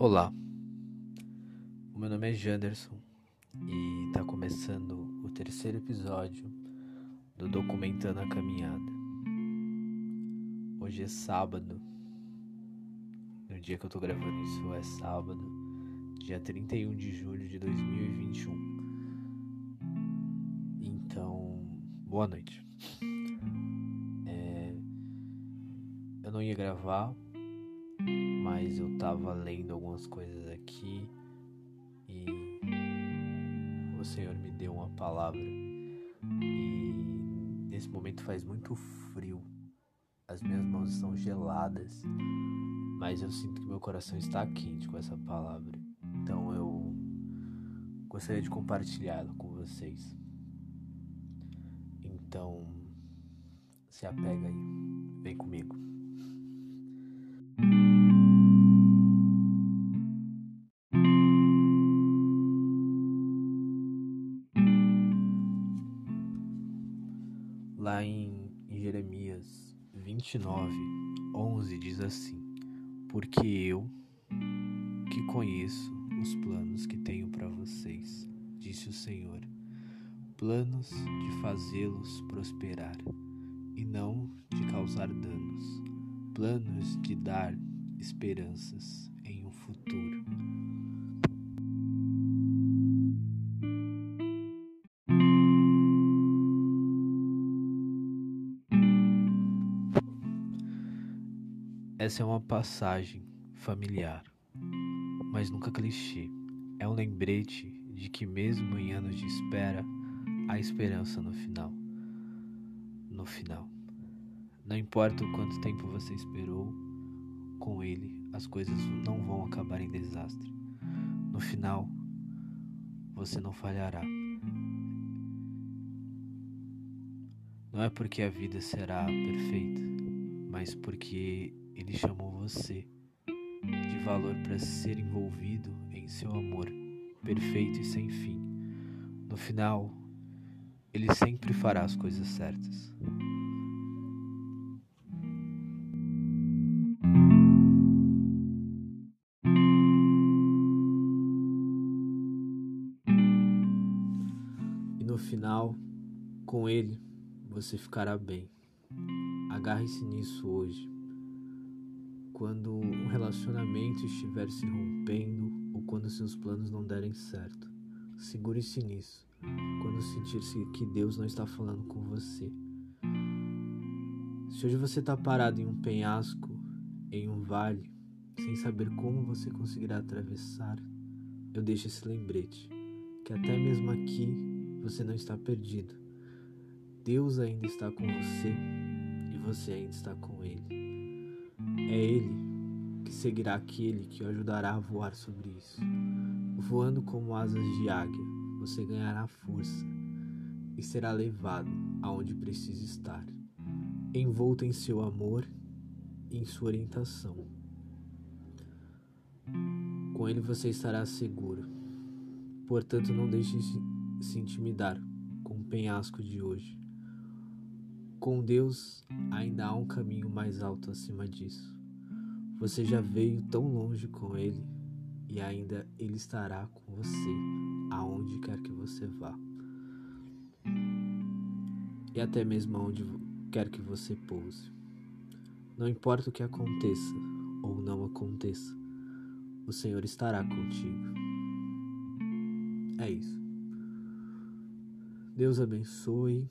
Olá, o meu nome é Janderson e está começando o terceiro episódio do Documentando a Caminhada. Hoje é sábado, no dia que eu tô gravando isso é sábado, dia 31 de julho de 2021. Então, boa noite. É, eu não ia gravar mas eu tava lendo algumas coisas aqui e o Senhor me deu uma palavra e nesse momento faz muito frio. As minhas mãos estão geladas, mas eu sinto que meu coração está quente com essa palavra. Então eu gostaria de compartilhá-la com vocês. Então, se apega aí, vem comigo. Lá em Jeremias 29, 11 diz assim: Porque eu, que conheço os planos que tenho para vocês, disse o Senhor, planos de fazê-los prosperar e não de causar danos, planos de dar esperanças em um futuro. Essa é uma passagem familiar, mas nunca clichê. É um lembrete de que, mesmo em anos de espera, há esperança no final. No final. Não importa o quanto tempo você esperou, com ele as coisas não vão acabar em desastre. No final, você não falhará. Não é porque a vida será perfeita, mas porque ele chamou você de valor para ser envolvido em seu amor perfeito e sem fim. No final, ele sempre fará as coisas certas. E no final, com ele, você ficará bem. Agarre-se nisso hoje quando um relacionamento estiver se rompendo ou quando seus planos não derem certo. Segure-se nisso. Quando sentir-se que Deus não está falando com você. Se hoje você está parado em um penhasco, em um vale, sem saber como você conseguirá atravessar, eu deixo esse lembrete que até mesmo aqui você não está perdido. Deus ainda está com você e você ainda está com Ele. É Ele que seguirá aquele que o ajudará a voar sobre isso. Voando como asas de águia, você ganhará força e será levado aonde precisa estar, envolto em seu amor e em sua orientação. Com ele você estará seguro. Portanto, não deixe se intimidar com o penhasco de hoje. Com Deus ainda há um caminho mais alto acima disso. Você já veio tão longe com Ele e ainda Ele estará com você aonde quer que você vá. E até mesmo aonde quer que você pouse. Não importa o que aconteça ou não aconteça, o Senhor estará contigo. É isso. Deus abençoe